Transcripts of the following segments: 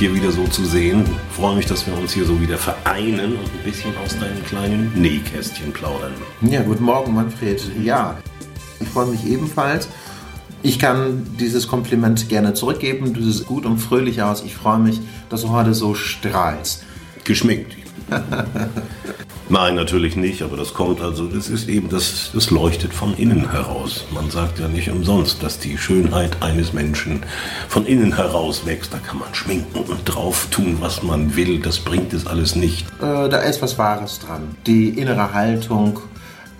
hier wieder so zu sehen. Ich freue mich, dass wir uns hier so wieder vereinen und ein bisschen aus deinem kleinen Nähkästchen plaudern. Ja, guten Morgen, Manfred. Ja, ich freue mich ebenfalls. Ich kann dieses Kompliment gerne zurückgeben. Du siehst gut und fröhlich aus. Ich freue mich, dass du heute so strahlst. Geschminkt. Nein, natürlich nicht, aber das kommt also, das ist eben, das, das leuchtet von innen heraus. Man sagt ja nicht umsonst, dass die Schönheit eines Menschen von innen heraus wächst. Da kann man schminken und drauf tun, was man will, das bringt es alles nicht. Äh, da ist was Wahres dran. Die innere Haltung,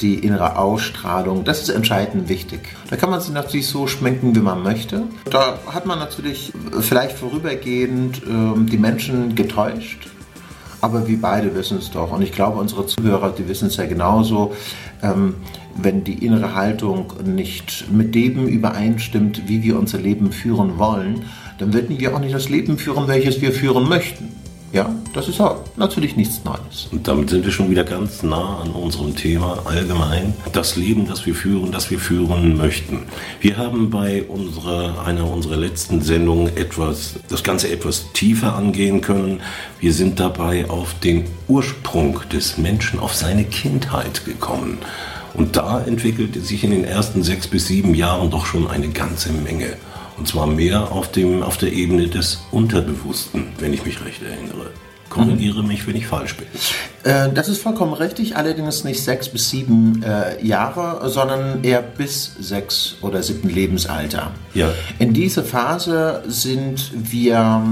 die innere Ausstrahlung, das ist entscheidend wichtig. Da kann man sich natürlich so schminken, wie man möchte. Da hat man natürlich vielleicht vorübergehend äh, die Menschen getäuscht aber wir beide wissen es doch. Und ich glaube, unsere Zuhörer, die wissen es ja genauso. Ähm, wenn die innere Haltung nicht mit dem übereinstimmt, wie wir unser Leben führen wollen, dann werden wir auch nicht das Leben führen, welches wir führen möchten. Ja, das ist auch natürlich nichts Neues. Und damit sind wir schon wieder ganz nah an unserem Thema allgemein. Das Leben, das wir führen, das wir führen möchten. Wir haben bei unserer, einer unserer letzten Sendungen etwas, das Ganze etwas tiefer angehen können. Wir sind dabei auf den Ursprung des Menschen, auf seine Kindheit gekommen. Und da entwickelte sich in den ersten sechs bis sieben Jahren doch schon eine ganze Menge. Und zwar mehr auf, dem, auf der Ebene des Unterbewussten, wenn ich mich recht erinnere. Korrigiere mich, wenn ich falsch bin. Äh, das ist vollkommen richtig, allerdings nicht sechs bis sieben äh, Jahre, sondern eher bis sechs oder siebten Lebensalter. Ja. In dieser Phase sind wir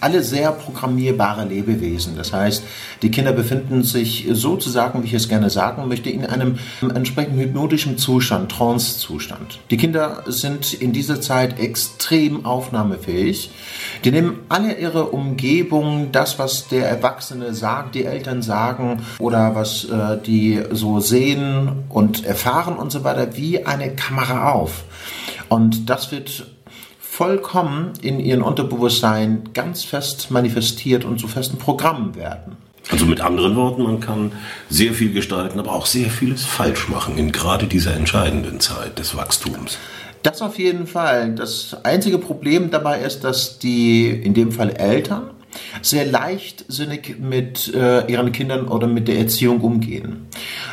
alle sehr programmierbare Lebewesen. Das heißt, die Kinder befinden sich sozusagen, wie ich es gerne sagen möchte, in einem entsprechend hypnotischen Zustand, Trance-Zustand. Die Kinder sind in dieser Zeit extrem aufnahmefähig. Die nehmen alle ihre Umgebung, das, was der Erwachsene sagt, die Eltern sagen oder was äh, die so sehen und erfahren und so weiter, wie eine Kamera auf. Und das wird vollkommen in ihrem Unterbewusstsein ganz fest manifestiert und zu festen Programmen werden. Also mit anderen Worten, man kann sehr viel gestalten, aber auch sehr vieles falsch machen in gerade dieser entscheidenden Zeit des Wachstums. Das auf jeden Fall. Das einzige Problem dabei ist, dass die, in dem Fall Eltern, sehr leichtsinnig mit äh, ihren Kindern oder mit der Erziehung umgehen.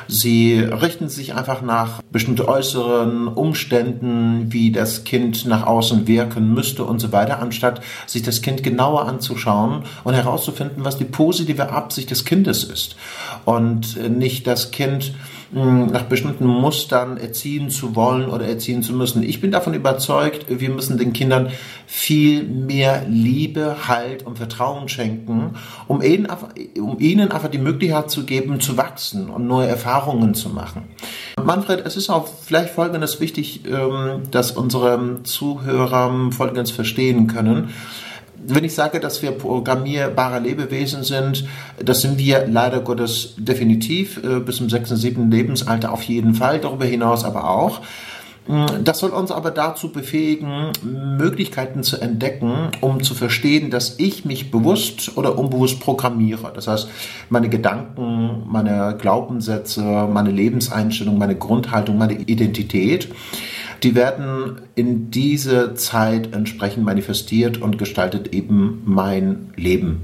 Sie richten sich einfach nach bestimmten äußeren Umständen, wie das Kind nach außen wirken müsste und so weiter, anstatt sich das Kind genauer anzuschauen und herauszufinden, was die positive Absicht des Kindes ist. Und äh, nicht das Kind nach bestimmten Mustern erziehen zu wollen oder erziehen zu müssen. Ich bin davon überzeugt, wir müssen den Kindern viel mehr Liebe, Halt und Vertrauen schenken, um ihnen, um ihnen einfach die Möglichkeit zu geben, zu wachsen und neue Erfahrungen zu machen. Manfred, es ist auch vielleicht Folgendes wichtig, ähm, dass unsere Zuhörer Folgendes verstehen können wenn ich sage, dass wir programmierbare Lebewesen sind, das sind wir leider Gottes definitiv, äh, bis zum 6., 7. Lebensalter auf jeden Fall, darüber hinaus aber auch. Mm, das soll uns aber dazu befähigen, Möglichkeiten zu entdecken, um zu verstehen, dass ich mich bewusst oder unbewusst programmiere. Das heißt, meine Gedanken, meine Glaubenssätze, meine Lebenseinstellung, meine Grundhaltung, meine Identität die werden in diese Zeit entsprechend manifestiert und gestaltet eben mein Leben.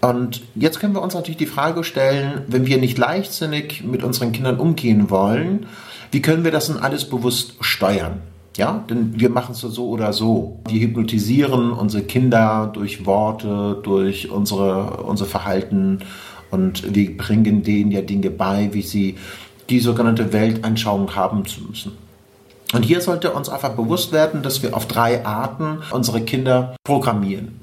Und jetzt können wir uns natürlich die Frage stellen, wenn wir nicht leichtsinnig mit unseren Kindern umgehen wollen, wie können wir das denn alles bewusst steuern? Ja, denn wir machen es so oder so. Wir hypnotisieren unsere Kinder durch Worte, durch unsere, unser Verhalten und wir bringen denen ja Dinge bei, wie sie die sogenannte Weltanschauung haben zu müssen. Und hier sollte uns einfach bewusst werden, dass wir auf drei Arten unsere Kinder programmieren.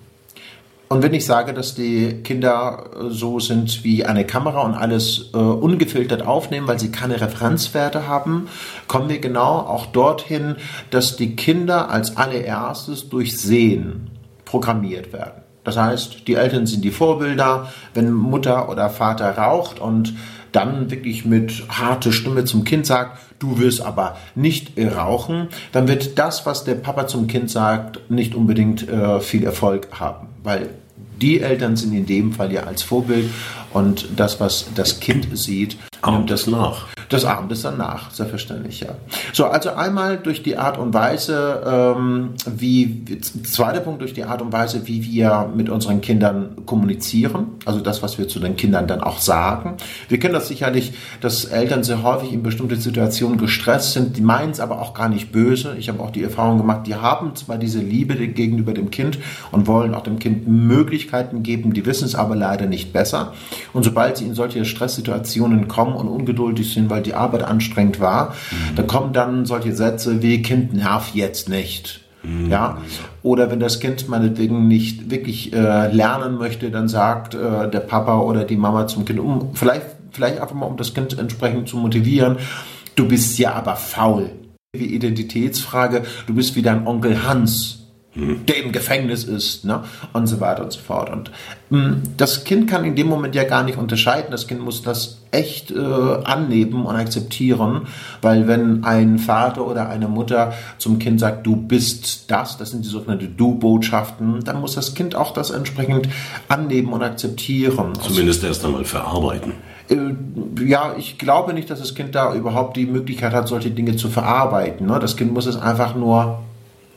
Und wenn ich sage, dass die Kinder äh, so sind wie eine Kamera und alles äh, ungefiltert aufnehmen, weil sie keine Referenzwerte haben, kommen wir genau auch dorthin, dass die Kinder als allererstes durch Sehen programmiert werden. Das heißt, die Eltern sind die Vorbilder. Wenn Mutter oder Vater raucht und dann wirklich mit harter Stimme zum Kind sagt, du wirst aber nicht rauchen, dann wird das, was der Papa zum Kind sagt, nicht unbedingt äh, viel Erfolg haben, weil die Eltern sind in dem Fall ja als Vorbild und das, was das Kind sieht, nimmt das nach. Des Abends danach, selbstverständlich, ja. So, also einmal durch die Art und Weise, ähm, wie, zweiter Punkt durch die Art und Weise, wie wir mit unseren Kindern kommunizieren, also das, was wir zu den Kindern dann auch sagen. Wir kennen das sicherlich, dass Eltern sehr häufig in bestimmte Situationen gestresst sind, die meinen es aber auch gar nicht böse. Ich habe auch die Erfahrung gemacht, die haben zwar diese Liebe gegenüber dem Kind und wollen auch dem Kind Möglichkeiten geben, die wissen es aber leider nicht besser. Und sobald sie in solche Stresssituationen kommen und ungeduldig sind, weil die Arbeit anstrengend war, mhm. dann kommen dann solche Sätze wie Kind nerv jetzt nicht. Mhm. Ja, oder wenn das Kind meinetwegen nicht wirklich äh, lernen möchte, dann sagt äh, der Papa oder die Mama zum Kind, um vielleicht, vielleicht einfach mal, um das Kind entsprechend zu motivieren, du bist ja aber faul. Wie Identitätsfrage, du bist wie dein Onkel Hans der im Gefängnis ist, ne? und so weiter und so fort. Und mh, hm, das Kind kann in dem Moment ja gar nicht unterscheiden. Das Kind muss das echt äh, annehmen und akzeptieren, weil wenn ein Vater oder eine Mutter zum Kind sagt, du bist das, das sind die sogenannten Du-Botschaften, dann muss das Kind auch das entsprechend annehmen und akzeptieren. Zumindest erst einmal verarbeiten äh, ja, ich glaube nicht, dass das Kind da überhaupt die Möglichkeit hat, solche Dinge zu verarbeiten. Ne? Das Kind muss es einfach nur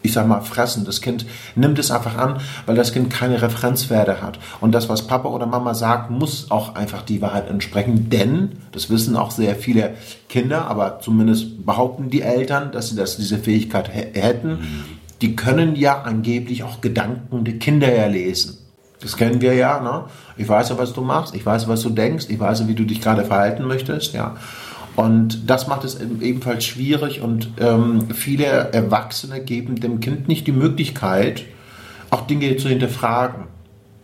ich sag mal, fressen. Das Kind nimmt es einfach an, weil das Kind keine Referenzwerte hat. Und das, was Papa oder Mama sagt, muss auch einfach die Wahrheit entsprechen, denn, das wissen auch sehr viele Kinder, aber zumindest behaupten die Eltern, dass sie das, diese Fähigkeit hätten, die können ja angeblich auch Gedanken der Kinder ja lesen. Das kennen wir ja, ne? Ich weiß ja, was du machst, ich weiß, was du denkst, ich weiß, wie du dich gerade verhalten möchtest, ja. Und das macht es ebenfalls schwierig und ähm, viele Erwachsene geben dem Kind nicht die Möglichkeit, auch Dinge zu hinterfragen.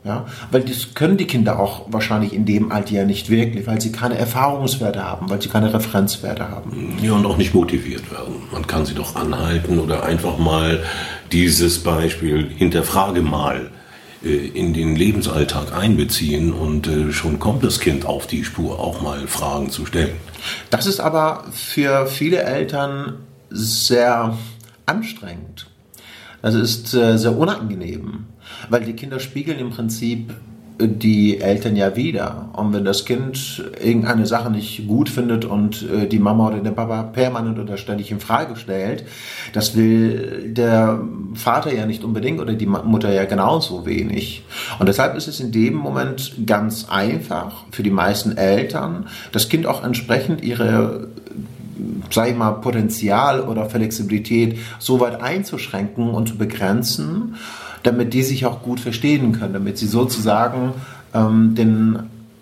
Ja, weil das können die Kinder auch wahrscheinlich in dem Alter ja nicht wirklich, weil sie keine Erfahrungswerte haben, weil sie keine Referenzwerte haben. Ja, und auch nicht motiviert werden. Man kann sie doch anhalten oder einfach mal dieses Beispiel hinterfrage mal in den Lebensalltag einbeziehen und äh, schon kommt das Kind auf die Spur, auch mal Fragen zu stellen. Das ist aber für viele Eltern sehr anstrengend. Das ist äh, sehr unangenehm, weil die Kinder spiegeln im Prinzip die Eltern ja wieder. Und wenn das Kind irgendeine Sache nicht gut findet und äh, die Mama oder der Papa permanent oder ständig in Frage stellt, das will der Vater ja nicht unbedingt oder die Mutter ja genauso wenig. Und deshalb ist es in dem Moment ganz einfach für die meisten Eltern, das Kind auch entsprechend ihre sag ich mal, Potenzial oder Flexibilität so weit einzuschränken und zu begrenzen, damit die sich auch gut verstehen können, damit sie sozusagen ähm, den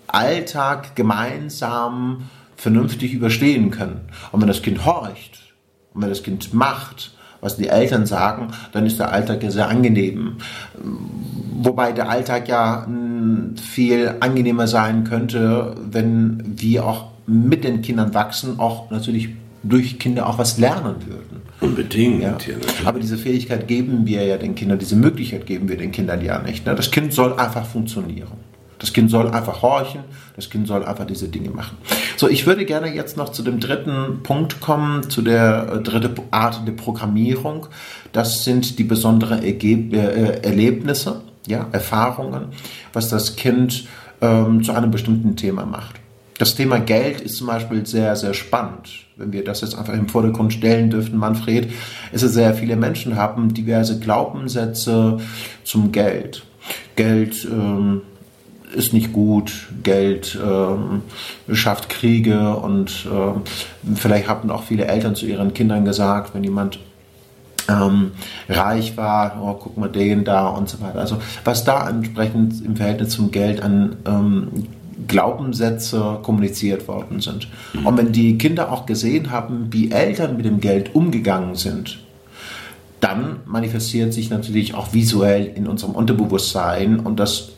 Alltag gemeinsam vernünftig überstehen können. Und wenn das Kind horcht und wenn das Kind macht, was die Eltern sagen, dann ist der Alltag ja sehr angenehm. Wobei der Alltag ja viel angenehmer sein könnte, wenn wir auch mit den Kindern wachsen, auch natürlich durch Kinder auch was lernen würden. Unbedingt. Ja. ja Aber diese Fähigkeit geben wir ja den Kindern, diese Möglichkeit geben wir den Kindern ja nicht. Ne? Das Kind soll einfach funktionieren. Das Kind soll einfach horchen, das Kind soll einfach diese Dinge machen. So, ich würde gerne jetzt noch zu dem dritten Punkt kommen, zu der äh, dritten Art der Programmierung. Das sind die besonderen Ergeb äh, Erlebnisse, ja, Erfahrungen, was das Kind ähm, zu einem bestimmten Thema macht. Das Thema Geld ist zum Beispiel sehr, sehr spannend. Wenn wir das jetzt einfach im Vordergrund stellen dürften, Manfred, ist es sehr viele Menschen haben diverse Glaubenssätze zum Geld. Geld ähm, ist nicht gut, Geld ähm, schafft Kriege und äh, vielleicht haben auch viele Eltern zu ihren Kindern gesagt, wenn jemand ähm, reich war, oh, guck mal den da und so weiter. Also was da entsprechend im Verhältnis zum Geld an ähm, Glaubenssätze kommuniziert worden sind. Mhm. Und wenn die Kinder auch gesehen haben, wie Eltern mit dem Geld umgegangen sind, dann manifestiert sich natürlich auch visuell in unserem Unterbewusstsein und das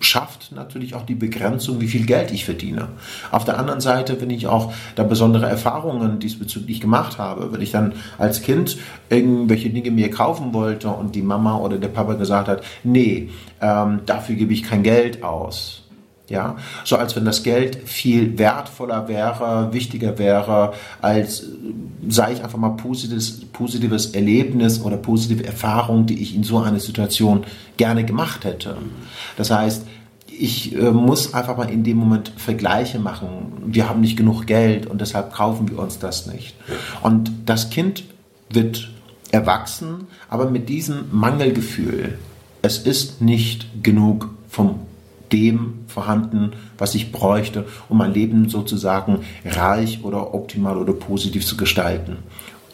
schafft natürlich auch die Begrenzung, wie viel Geld ich verdiene. Auf der anderen Seite, wenn ich auch da besondere Erfahrungen diesbezüglich gemacht habe, wenn ich dann als Kind irgendwelche Dinge mir kaufen wollte und die Mama oder der Papa gesagt hat, nee, ähm, dafür gebe ich kein Geld aus, ja, so als wenn das Geld viel wertvoller wäre, wichtiger wäre, als, sei ich einfach mal, positives, positives Erlebnis oder positive Erfahrung, die ich in so einer Situation gerne gemacht hätte. Das heißt, ich äh, muss einfach mal in dem Moment Vergleiche machen. Wir haben nicht genug Geld und deshalb kaufen wir uns das nicht. Und das Kind wird erwachsen, aber mit diesem Mangelgefühl. Es ist nicht genug vom dem vorhanden, was ich bräuchte, um mein Leben sozusagen reich oder optimal oder positiv zu gestalten.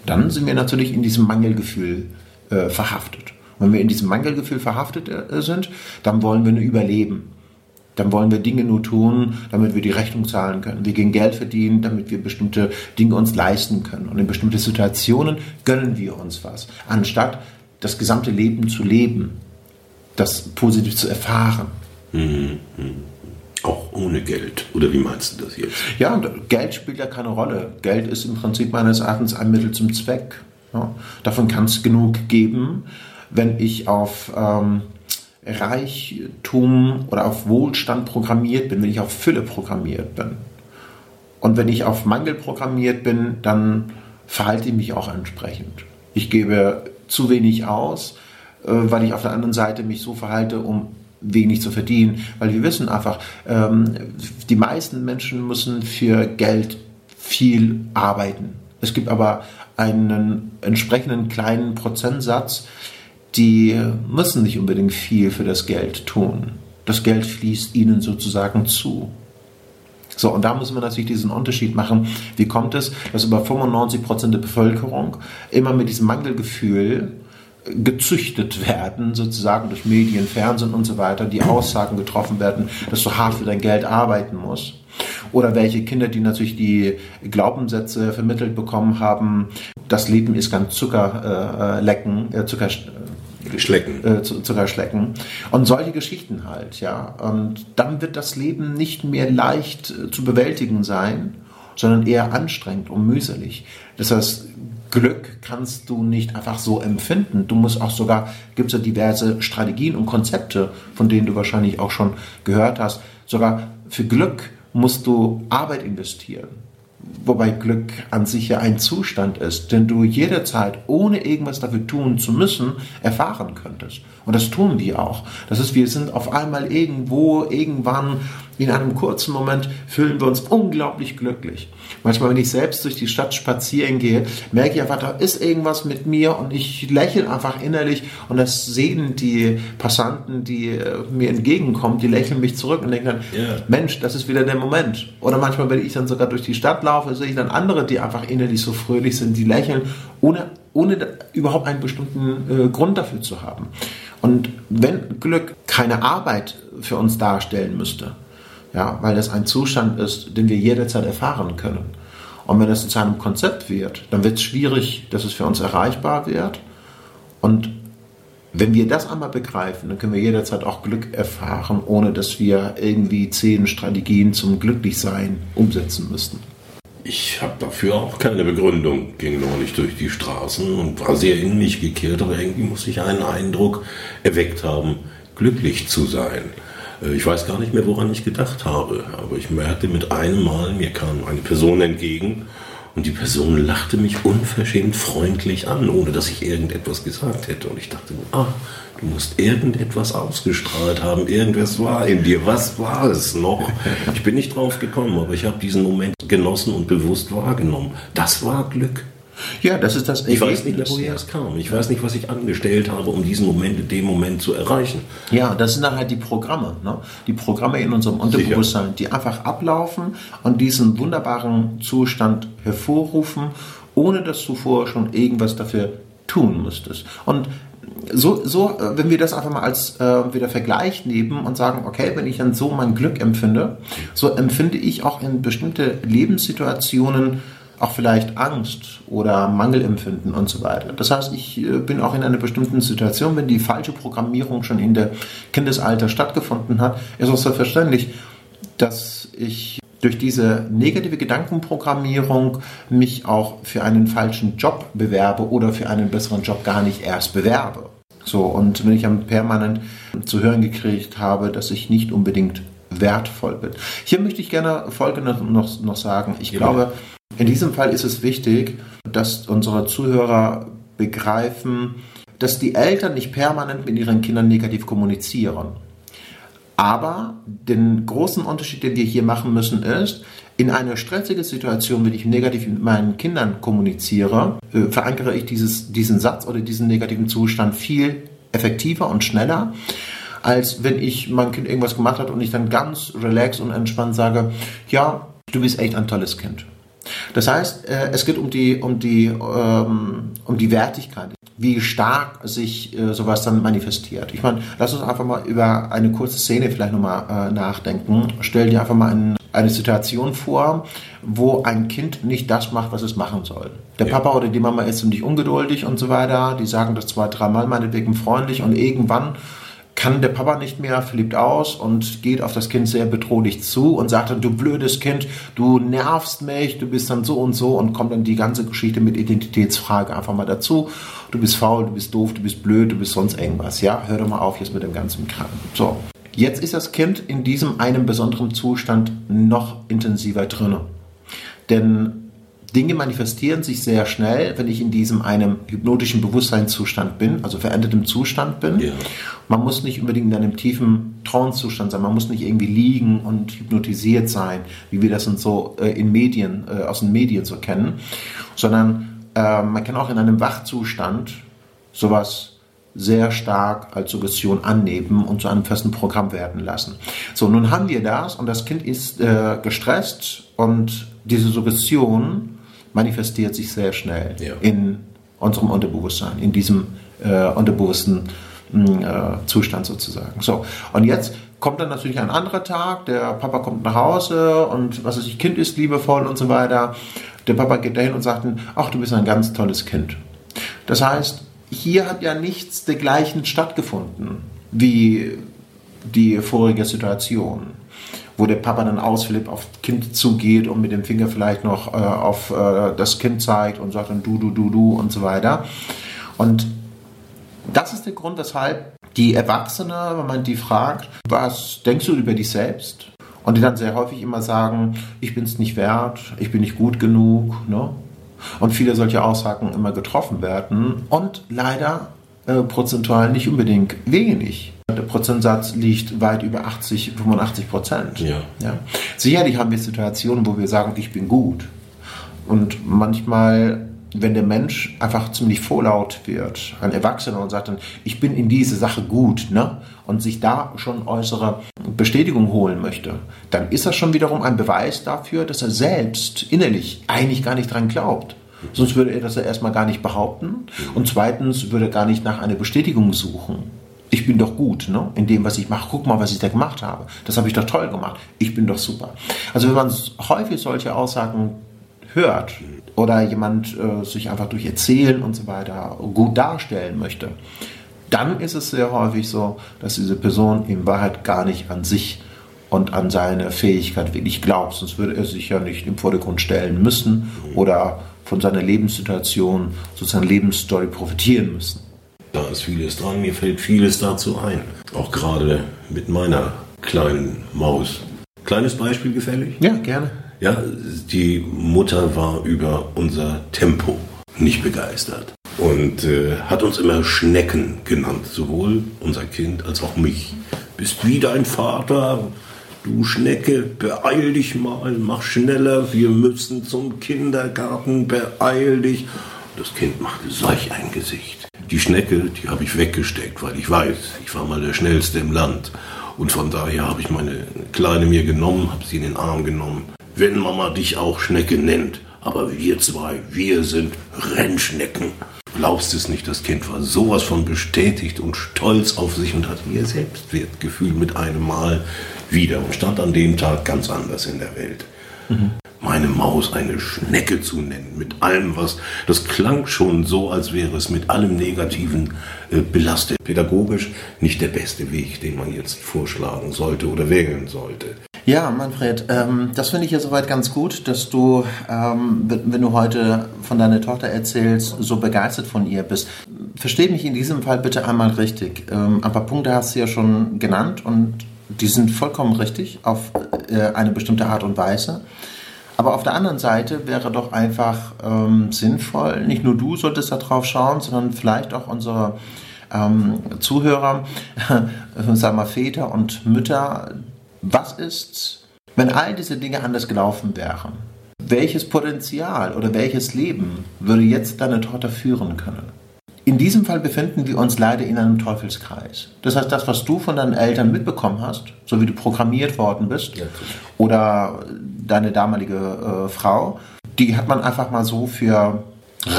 Dann sind wir natürlich in diesem Mangelgefühl äh, verhaftet. Wenn wir in diesem Mangelgefühl verhaftet äh, sind, dann wollen wir nur überleben. Dann wollen wir Dinge nur tun, damit wir die Rechnung zahlen können. Wir gehen Geld verdienen, damit wir bestimmte Dinge uns leisten können. Und in bestimmten Situationen gönnen wir uns was, anstatt das gesamte Leben zu leben, das positiv zu erfahren. Mhm. Auch ohne Geld. Oder wie meinst du das jetzt? Ja, Geld spielt ja keine Rolle. Geld ist im Prinzip meines Erachtens ein Mittel zum Zweck. Ja, davon kann es genug geben, wenn ich auf ähm, Reichtum oder auf Wohlstand programmiert bin, wenn ich auf Fülle programmiert bin. Und wenn ich auf Mangel programmiert bin, dann verhalte ich mich auch entsprechend. Ich gebe zu wenig aus, äh, weil ich auf der anderen Seite mich so verhalte, um wenig zu verdienen, weil wir wissen einfach, ähm, die meisten Menschen müssen für Geld viel arbeiten. Es gibt aber einen entsprechenden kleinen Prozentsatz, die müssen nicht unbedingt viel für das Geld tun. Das Geld fließt ihnen sozusagen zu. So, und da muss man natürlich diesen Unterschied machen. Wie kommt es, dass über 95 Prozent der Bevölkerung immer mit diesem Mangelgefühl gezüchtet werden, sozusagen durch Medien, Fernsehen und so weiter, die Aussagen getroffen werden, dass du hart für dein Geld arbeiten musst. Oder welche Kinder, die natürlich die Glaubenssätze vermittelt bekommen haben, das Leben ist ganz Zuckerlecken, äh, Zucker, Schlecken. Äh, Zuckerschlecken. Und solche Geschichten halt, ja. Und dann wird das Leben nicht mehr leicht äh, zu bewältigen sein, sondern eher anstrengend und mühselig. Das heißt, Glück kannst du nicht einfach so empfinden. Du musst auch sogar, gibt es ja diverse Strategien und Konzepte, von denen du wahrscheinlich auch schon gehört hast. Sogar für Glück musst du Arbeit investieren. Wobei Glück an sich ja ein Zustand ist, den du jederzeit, ohne irgendwas dafür tun zu müssen, erfahren könntest. Und das tun wir auch. Das ist, wir sind auf einmal irgendwo, irgendwann in einem kurzen Moment fühlen wir uns unglaublich glücklich. Manchmal, wenn ich selbst durch die Stadt spazieren gehe, merke ich einfach, da ist irgendwas mit mir und ich lächle einfach innerlich und das sehen die Passanten, die äh, mir entgegenkommen, die lächeln mich zurück und denken dann, yeah. Mensch, das ist wieder der Moment. Oder manchmal, wenn ich dann sogar durch die Stadt laufe, sehe ich dann andere, die einfach innerlich so fröhlich sind, die lächeln, ohne, ohne überhaupt einen bestimmten äh, Grund dafür zu haben. Und wenn Glück keine Arbeit für uns darstellen müsste, ja, weil das ein Zustand ist, den wir jederzeit erfahren können. Und wenn es zu einem Konzept wird, dann wird es schwierig, dass es für uns erreichbar wird. Und wenn wir das einmal begreifen, dann können wir jederzeit auch Glück erfahren, ohne dass wir irgendwie zehn Strategien zum Glücklichsein umsetzen müssten. Ich habe dafür auch keine Begründung, ging neulich durch die Straßen und war sehr in mich gekehrt, aber irgendwie muss ich einen Eindruck erweckt haben, glücklich zu sein. Äh, ich weiß gar nicht mehr, woran ich gedacht habe, aber ich merkte mit einem Mal, mir kam eine Person entgegen und die Person lachte mich unverschämt freundlich an, ohne dass ich irgendetwas gesagt hätte. Und ich dachte, ah, du musst irgendetwas ausgestrahlt haben, irgendwas war in dir. Was war es noch? Ich bin nicht drauf gekommen, aber ich habe diesen Moment genossen und bewusst wahrgenommen. Das war Glück. Ja, das ist das Ergebnis. Ich weiß nicht woher es kam. Ich weiß nicht, was ich angestellt habe, um diesen Moment in dem Moment zu erreichen. Ja, das sind dann halt die Programme. Ne? Die Programme in unserem Unterbewusstsein, Sicher. die einfach ablaufen und diesen wunderbaren Zustand hervorrufen, ohne dass du vorher schon irgendwas dafür tun müsstest. Und so, so, äh, wenn wir das einfach mal als äh, wieder Vergleich nehmen und sagen, okay, wenn ich dann so mein Glück empfinde, so empfinde ich auch in bestimmte Lebenssituationen auch vielleicht Angst oder Mangelempfinden und so weiter. Das heißt, ich äh, bin auch in einer bestimmten Situation, wenn die falsche Programmierung schon in der Kindesalter stattgefunden hat, ist auch selbstverständlich, dass ich durch diese negative Gedankenprogrammierung mich auch für einen falschen Job bewerbe oder für einen besseren Job gar nicht erst bewerbe. So, und wenn ich dann permanent zu hören gekriegt habe, dass ich nicht unbedingt wertvoll bin. Hier möchte ich gerne Folgendes noch, noch sagen. Ich ja. glaube, in diesem Fall ist es wichtig, dass unsere Zuhörer begreifen, dass die Eltern nicht permanent mit ihren Kindern negativ kommunizieren. Aber den großen Unterschied, den wir hier machen müssen, ist, in einer stressigen Situation, wenn ich negativ mit meinen Kindern kommuniziere, äh, verankere ich dieses, diesen Satz oder diesen negativen Zustand viel effektiver und schneller, als wenn ich mein Kind irgendwas gemacht hat und ich dann ganz relaxed und entspannt sage, ja, du bist echt ein tolles Kind. Das heißt, äh, es geht um die, um die, ähm, um die Wertigkeit, wie stark sich äh, sowas dann manifestiert. Ich meine, lass uns einfach mal über eine kurze Szene vielleicht nochmal äh, nachdenken. Stell dir einfach mal ein, eine Situation vor, wo ein Kind nicht das macht, was es machen soll. Der ja. Papa oder die Mama ist ziemlich ungeduldig und so weiter. Die sagen das zwei, dreimal meinetwegen freundlich und irgendwann kann der Papa nicht mehr, flippt aus und geht auf das Kind sehr bedrohlich zu und sagt dann, du blödes Kind, du nervst mich, du bist dann so und so und kommt dann die ganze Geschichte mit Identitätsfrage einfach mal dazu. Du bist faul, du bist doof, du bist blöd, du bist sonst irgendwas. Ja, hör doch mal auf jetzt mit dem ganzen Kram. So. Jetzt ist das Kind in diesem einen besonderen Zustand noch intensiver drin. Denn Dinge manifestieren sich sehr schnell, wenn ich in diesem einem hypnotischen Bewusstseinszustand bin, also verändertem Zustand bin. Ja. Man muss nicht unbedingt in einem tiefen Trancezustand sein, man muss nicht irgendwie liegen und hypnotisiert sein, wie wir das so äh, in Medien, äh, aus den Medien so kennen, sondern äh, man kann auch in einem Wachzustand sowas sehr stark als Suggestion annehmen und zu einem festen Programm werden lassen. So, nun haben wir das und das Kind ist äh, gestresst und diese Suggestion manifestiert sich sehr schnell ja. in unserem Unterbewusstsein, in diesem äh, unterbewussten hm, äh, Zustand sozusagen. So, und jetzt kommt dann natürlich ein anderer Tag, der Papa kommt nach Hause und was weiß ich, Kind ist liebevoll und so weiter. Der Papa geht dahin und sagt, ach, du bist ein ganz tolles Kind. Das heißt, hier hat ja nichts dergleichen stattgefunden wie die vorige Situation wo der Papa dann ausflippt, auf das Kind zugeht und mit dem Finger vielleicht noch äh, auf äh, das Kind zeigt und sagt dann du, du, du, du und so weiter. Und das ist der Grund, weshalb die Erwachsene, wenn man die fragt, was denkst du über dich selbst? Und die dann sehr häufig immer sagen, ich bin es nicht wert, ich bin nicht gut genug. Ne? Und viele solche Aussagen immer getroffen werden und leider äh, prozentual nicht unbedingt wenig. Der Prozentsatz liegt weit über 80, 85 Prozent. Ja. Ja. Sicherlich haben wir Situationen, wo wir sagen, ich bin gut. Und manchmal, wenn der Mensch einfach ziemlich vorlaut wird, ein Erwachsener und sagt dann, ich bin in diese Sache gut, ne? und sich da schon äußere Bestätigung holen möchte, dann ist das schon wiederum ein Beweis dafür, dass er selbst innerlich eigentlich gar nicht dran glaubt. Sonst würde er das ja erstmal gar nicht behaupten. Und zweitens würde er gar nicht nach einer Bestätigung suchen ich bin doch gut ne? in dem, was ich mache. Guck mal, was ich da gemacht habe. Das habe ich doch toll gemacht. Ich bin doch super. Also wenn man häufig solche Aussagen hört oder jemand äh, sich einfach durch Erzählen und so weiter gut darstellen möchte, dann ist es sehr häufig so, dass diese Person in Wahrheit gar nicht an sich und an seine Fähigkeit wirklich glaubt. Sonst würde er sich ja nicht im Vordergrund stellen müssen oder von seiner Lebenssituation, sozusagen Lebensstory profitieren müssen. Da ist vieles dran, mir fällt vieles dazu ein. Auch gerade mit meiner kleinen Maus. Kleines Beispiel gefällig? Ja, gerne. Ja, die Mutter war über unser Tempo nicht begeistert und äh, hat uns immer Schnecken genannt, sowohl unser Kind als auch mich. Bist wie dein Vater, du Schnecke, beeil dich mal, mach schneller, wir müssen zum Kindergarten, beeil dich. Das Kind machte solch ein Gesicht. Die Schnecke, die habe ich weggesteckt, weil ich weiß, ich war mal der Schnellste im Land. Und von daher habe ich meine Kleine mir genommen, habe sie in den Arm genommen. Wenn Mama dich auch Schnecke nennt, aber wir zwei, wir sind Rennschnecken. Glaubst es nicht, das Kind war sowas von bestätigt und stolz auf sich und hatte ihr Selbstwertgefühl mit einem Mal wieder und stand an dem Tag ganz anders in der Welt. Meine Maus eine Schnecke zu nennen, mit allem was, das klang schon so, als wäre es mit allem Negativen äh, belastet. Pädagogisch nicht der beste Weg, den man jetzt vorschlagen sollte oder wählen sollte. Ja, Manfred, ähm, das finde ich ja soweit ganz gut, dass du, ähm, wenn du heute von deiner Tochter erzählst, so begeistert von ihr bist. Versteh mich in diesem Fall bitte einmal richtig. Ähm, ein paar Punkte hast du ja schon genannt und die sind vollkommen richtig auf äh, eine bestimmte Art und Weise. Aber auf der anderen Seite wäre doch einfach ähm, sinnvoll, nicht nur du solltest da drauf schauen, sondern vielleicht auch unsere äh, ähm, Zuhörer, sagen wir Väter und Mütter, was ist, wenn all diese Dinge anders gelaufen wären? Welches Potenzial oder welches Leben würde jetzt deine Tochter führen können? In diesem Fall befinden wir uns leider in einem Teufelskreis. Das heißt, das, was du von deinen Eltern mitbekommen hast, so wie du programmiert worden bist, ja, oder deine damalige äh, Frau, die hat man einfach mal so für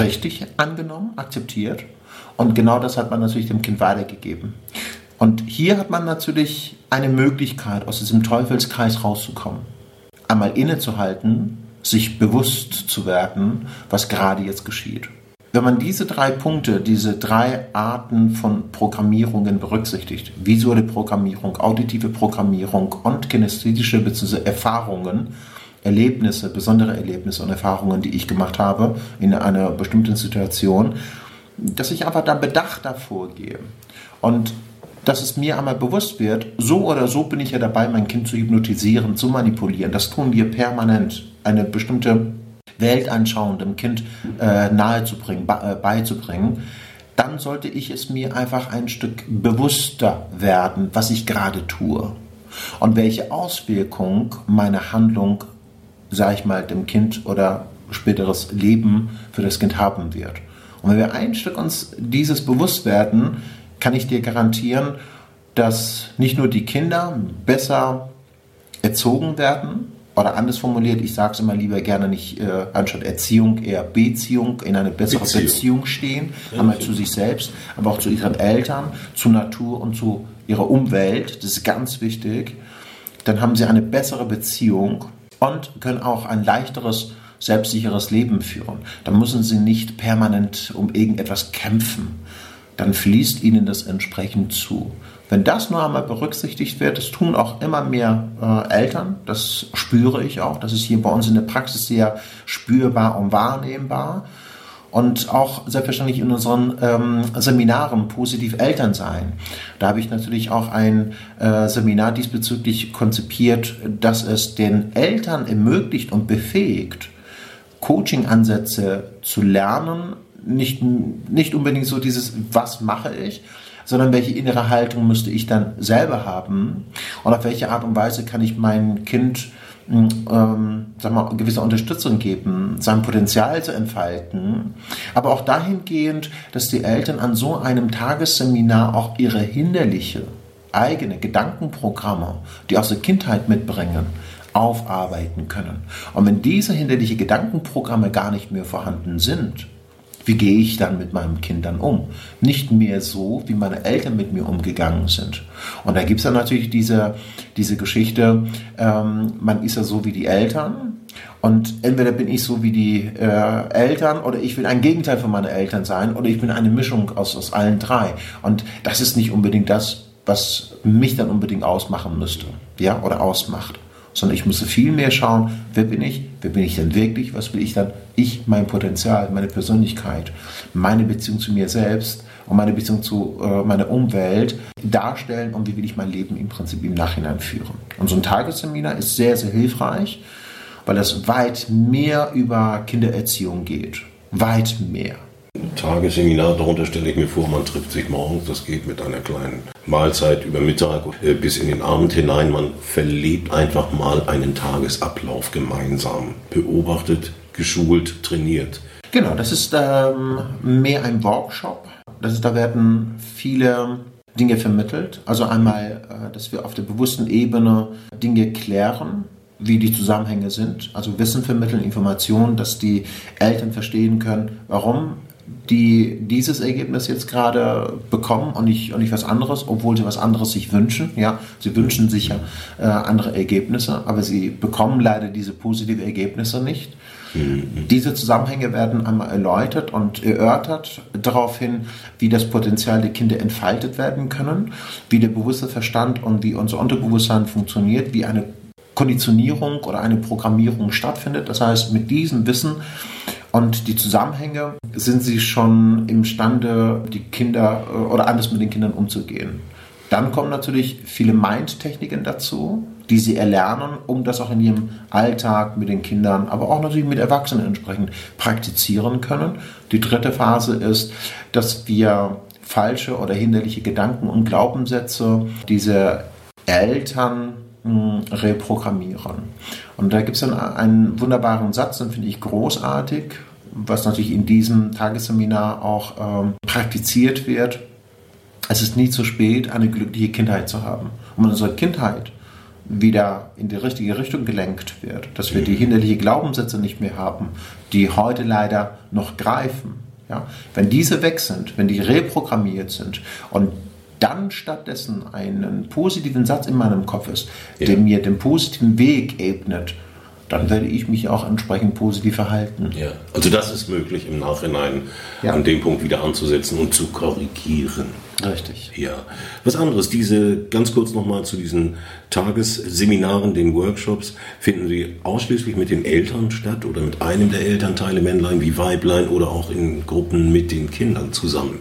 richtig angenommen, akzeptiert. Und genau das hat man natürlich dem Kind weitergegeben. Und hier hat man natürlich eine Möglichkeit, aus diesem Teufelskreis rauszukommen. Einmal innezuhalten, sich bewusst zu werden, was gerade jetzt geschieht. Wenn man diese drei Punkte, diese drei Arten von Programmierungen berücksichtigt, visuelle Programmierung, auditive Programmierung und kinesthetische bzw. Erfahrungen, Erlebnisse, besondere Erlebnisse und Erfahrungen, die ich gemacht habe in einer bestimmten Situation, dass ich einfach bedacht davor gehe. Und dass es mir einmal bewusst wird, so oder so bin ich ja dabei, mein Kind zu hypnotisieren, zu manipulieren. Das tun wir permanent. Eine bestimmte Weltanschauung dem Kind äh, nahezubringen, äh, beizubringen. Dann sollte ich es mir einfach ein Stück bewusster werden, was ich gerade tue und welche Auswirkung meine Handlung, sage ich mal, dem Kind oder späteres Leben für das Kind haben wird. Und wenn wir ein Stück uns dieses bewusst werden, kann ich dir garantieren, dass nicht nur die Kinder besser erzogen werden, oder anders formuliert, ich sage es immer lieber gerne nicht äh, anstatt Erziehung eher Beziehung, in eine bessere Beziehung, Beziehung stehen, ja, einmal zu sich selbst, aber auch zu ihren Eltern, zur Natur und zu ihrer Umwelt, das ist ganz wichtig. Dann haben sie eine bessere Beziehung und können auch ein leichteres, selbstsicheres Leben führen. Dann müssen sie nicht permanent um irgendetwas kämpfen dann fließt ihnen das entsprechend zu. Wenn das nur einmal berücksichtigt wird, das tun auch immer mehr äh, Eltern, das spüre ich auch, das ist hier bei uns in der Praxis sehr spürbar und wahrnehmbar. Und auch selbstverständlich in unseren ähm, Seminaren positiv Eltern sein. Da habe ich natürlich auch ein äh, Seminar diesbezüglich konzipiert, dass es den Eltern ermöglicht und befähigt, Coaching-Ansätze zu lernen, nicht, nicht unbedingt so dieses, was mache ich, sondern welche innere Haltung müsste ich dann selber haben und auf welche Art und Weise kann ich mein Kind ähm, sag mal, gewisse Unterstützung geben, sein Potenzial zu entfalten, aber auch dahingehend, dass die Eltern an so einem Tagesseminar auch ihre hinderliche eigene Gedankenprogramme, die aus der Kindheit mitbringen, aufarbeiten können. Und wenn diese hinderliche Gedankenprogramme gar nicht mehr vorhanden sind, wie gehe ich dann mit meinen Kindern um? Nicht mehr so, wie meine Eltern mit mir umgegangen sind. Und da gibt es dann natürlich diese, diese Geschichte, ähm, man ist ja so wie die Eltern. Und entweder bin ich so wie die äh, Eltern oder ich will ein Gegenteil von meinen Eltern sein oder ich bin eine Mischung aus, aus allen drei. Und das ist nicht unbedingt das, was mich dann unbedingt ausmachen müsste, ja, oder ausmacht sondern ich müsste viel mehr schauen, wer bin ich, wer bin ich denn wirklich, was will ich dann, ich, mein Potenzial, meine Persönlichkeit, meine Beziehung zu mir selbst und meine Beziehung zu äh, meiner Umwelt darstellen und wie will ich mein Leben im Prinzip im Nachhinein führen. Und so ein Tagesseminar ist sehr, sehr hilfreich, weil das weit mehr über Kindererziehung geht. Weit mehr. Tagesseminar, darunter stelle ich mir vor, man trifft sich morgens, das geht mit einer kleinen Mahlzeit über Mittag äh, bis in den Abend hinein. Man verlebt einfach mal einen Tagesablauf gemeinsam, beobachtet, geschult, trainiert. Genau, das ist ähm, mehr ein Workshop. Das ist, da werden viele Dinge vermittelt. Also einmal, äh, dass wir auf der bewussten Ebene Dinge klären, wie die Zusammenhänge sind. Also Wissen vermitteln, Informationen, dass die Eltern verstehen können, warum die dieses Ergebnis jetzt gerade bekommen und nicht, und nicht was anderes, obwohl sie was anderes sich wünschen. Ja, sie wünschen sich ja äh, andere Ergebnisse, aber sie bekommen leider diese positiven Ergebnisse nicht. Mhm. Diese Zusammenhänge werden einmal erläutert und erörtert daraufhin, wie das Potenzial der Kinder entfaltet werden können, wie der bewusste Verstand und wie unser Unterbewusstsein funktioniert, wie eine Konditionierung oder eine Programmierung stattfindet. Das heißt, mit diesem Wissen und die Zusammenhänge sind sie schon imstande, die Kinder äh, oder anders mit den Kindern umzugehen. Dann kommen natürlich viele Mind-Techniken dazu, die sie erlernen, um das auch in ihrem Alltag mit den Kindern, aber auch natürlich mit Erwachsenen entsprechend praktizieren können. Die dritte Phase ist, dass wir falsche oder hinderliche Gedanken und Glaubenssätze diese Eltern hm, reprogrammieren. Und da gibt es dann einen wunderbaren Satz, den finde ich großartig, was natürlich in diesem Tagesseminar auch ähm, praktiziert wird. Es ist nie zu spät, eine glückliche Kindheit zu haben. Und unsere Kindheit wieder in die richtige Richtung gelenkt wird, dass wir die mhm. hinderliche Glaubenssätze nicht mehr haben, die heute leider noch greifen. Ja? Wenn diese weg sind, wenn die reprogrammiert sind und dann stattdessen einen positiven Satz in meinem Kopf ist, ja. der mir den positiven Weg ebnet, dann werde ich mich auch entsprechend positiv verhalten. Ja, also das ist möglich im Nachhinein ja. an dem Punkt wieder anzusetzen und zu korrigieren. Richtig. Ja. Was anderes, diese, ganz kurz nochmal zu diesen Tagesseminaren, den Workshops, finden Sie ausschließlich mit den Eltern statt oder mit einem der Elternteile, Männlein wie Weiblein oder auch in Gruppen mit den Kindern zusammen?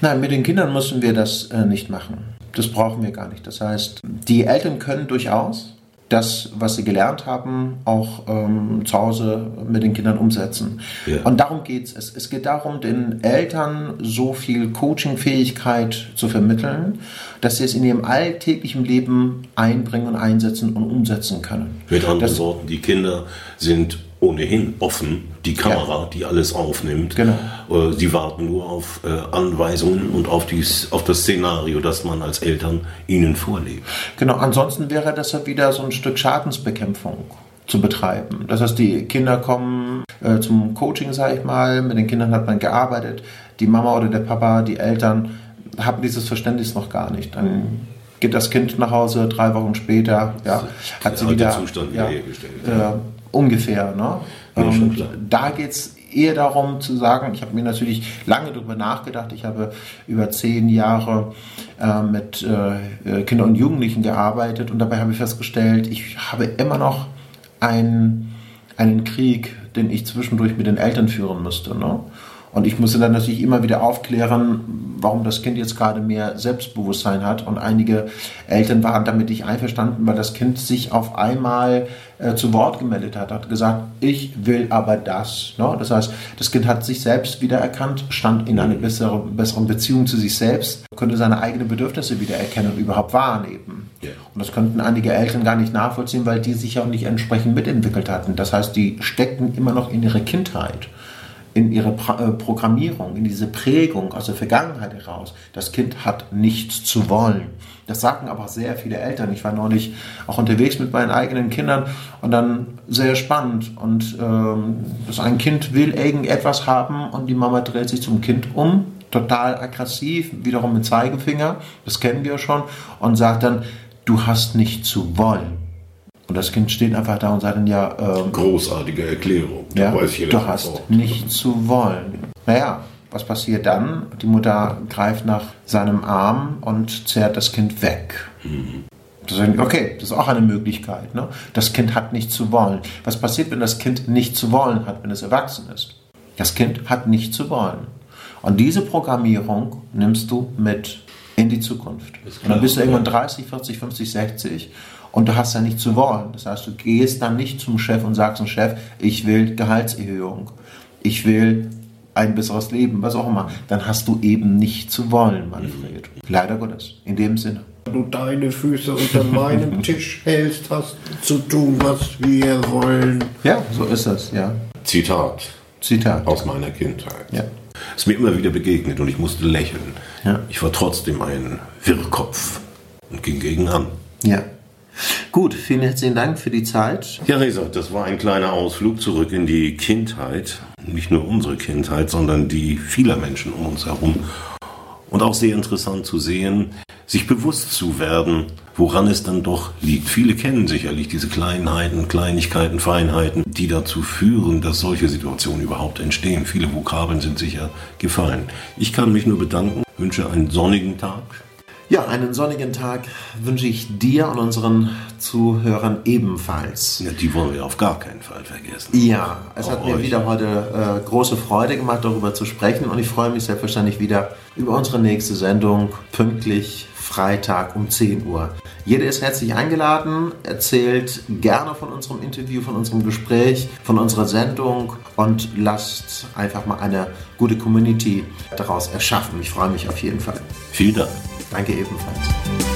Nein, mit den Kindern müssen wir das äh, nicht machen. Das brauchen wir gar nicht. Das heißt, die Eltern können durchaus das, was sie gelernt haben, auch ähm, zu Hause mit den Kindern umsetzen. Ja. Und darum geht es. Es geht darum, den Eltern so viel Coaching-Fähigkeit zu vermitteln, dass sie es in ihrem alltäglichen Leben einbringen und einsetzen und umsetzen können. Mit anderen das, Worten, die Kinder sind ohnehin offen, die Kamera, ja. die alles aufnimmt. Genau. Äh, sie warten nur auf äh, Anweisungen und auf, dies, auf das Szenario, das man als Eltern ihnen vorlegt. Genau, ansonsten wäre das ja wieder so ein Stück Schadensbekämpfung zu betreiben. Das heißt, die Kinder kommen äh, zum Coaching, sage ich mal, mit den Kindern hat man gearbeitet, die Mama oder der Papa, die Eltern haben dieses Verständnis noch gar nicht. Dann geht das Kind nach Hause, drei Wochen später, ja, hat sie wieder, Zustand ja, wiederhergestellt. Äh, ungefähr. Ne? Und da geht es eher darum zu sagen, ich habe mir natürlich lange darüber nachgedacht, ich habe über zehn Jahre äh, mit äh, Kindern und Jugendlichen gearbeitet und dabei habe ich festgestellt, ich habe immer noch einen, einen Krieg, den ich zwischendurch mit den Eltern führen müsste. Ne? Und ich musste dann natürlich immer wieder aufklären, warum das Kind jetzt gerade mehr Selbstbewusstsein hat. Und einige Eltern waren damit nicht einverstanden, weil das Kind sich auf einmal äh, zu Wort gemeldet hat, hat gesagt, ich will aber das. Ne? Das heißt, das Kind hat sich selbst wiedererkannt, stand in einer bessere, besseren Beziehung zu sich selbst, konnte seine eigenen Bedürfnisse wiedererkennen und überhaupt wahrnehmen. Yeah. Und das könnten einige Eltern gar nicht nachvollziehen, weil die sich auch nicht entsprechend mitentwickelt hatten. Das heißt, die steckten immer noch in ihrer Kindheit in ihre äh, Programmierung, in diese Prägung aus der Vergangenheit heraus. Das Kind hat nichts zu wollen. Das sagen aber sehr viele Eltern. Ich war neulich auch unterwegs mit meinen eigenen Kindern und dann sehr spannend. Und ähm, das ein Kind will irgendetwas haben und die Mama dreht sich zum Kind um, total aggressiv, wiederum mit Zeigefinger, das kennen wir schon, und sagt dann, du hast nicht zu wollen. Und das Kind steht einfach da und sagt dann ja. Ähm, Großartige Erklärung. Da ja, du hast Ort. nicht zu wollen. Naja, was passiert dann? Die Mutter greift nach seinem Arm und zerrt das Kind weg. Mhm. Okay, das ist auch eine Möglichkeit. Ne? Das Kind hat nicht zu wollen. Was passiert, wenn das Kind nicht zu wollen hat, wenn es erwachsen ist? Das Kind hat nicht zu wollen. Und diese Programmierung nimmst du mit in die Zukunft. Und dann bist du irgendwann 30, 40, 50, 60 und du hast ja nicht zu wollen. Das heißt, du gehst dann nicht zum Chef und sagst zum Chef, ich will Gehaltserhöhung, ich will ein besseres Leben, was auch immer. Dann hast du eben nicht zu wollen, Manfred. Leider Gottes. In dem Sinne. Du deine Füße unter meinem Tisch hältst, hast zu tun, was wir wollen. Ja, so ist es, ja. Zitat. Zitat. Aus meiner Kindheit. Ja. Ist mir immer wieder begegnet und ich musste lächeln. Ja. Ich war trotzdem ein Wirrkopf und ging gegen an. Ja. Gut, vielen herzlichen Dank für die Zeit. Ja, Resa, das war ein kleiner Ausflug zurück in die Kindheit. Nicht nur unsere Kindheit, sondern die vieler Menschen um uns herum. Und auch sehr interessant zu sehen, sich bewusst zu werden, woran es dann doch liegt. Viele kennen sicherlich diese Kleinheiten, Kleinigkeiten, Feinheiten, die dazu führen, dass solche Situationen überhaupt entstehen. Viele Vokabeln sind sicher gefallen. Ich kann mich nur bedanken, wünsche einen sonnigen Tag, Ja, einen sonnigen Tag wünsche ich dir und unseren Zuhörern ebenfalls. Ja, die wollen wir auf gar keinen Fall vergessen. Ja, es hat Auch mir euch. wieder heute äh, große Freude gemacht, darüber zu sprechen und ich freue mich selbstverständlich wieder über unsere nächste Sendung, pünktlich Freitag um 10 Uhr. Jeder ist herzlich eingeladen, erzählt gerne von unserem Interview, von unserem Gespräch, von unserer Sendung und lasst einfach mal eine gute Community daraus erschaffen. Ich freue mich auf jeden Fall. Vielen Dank. Danke ebenfalls.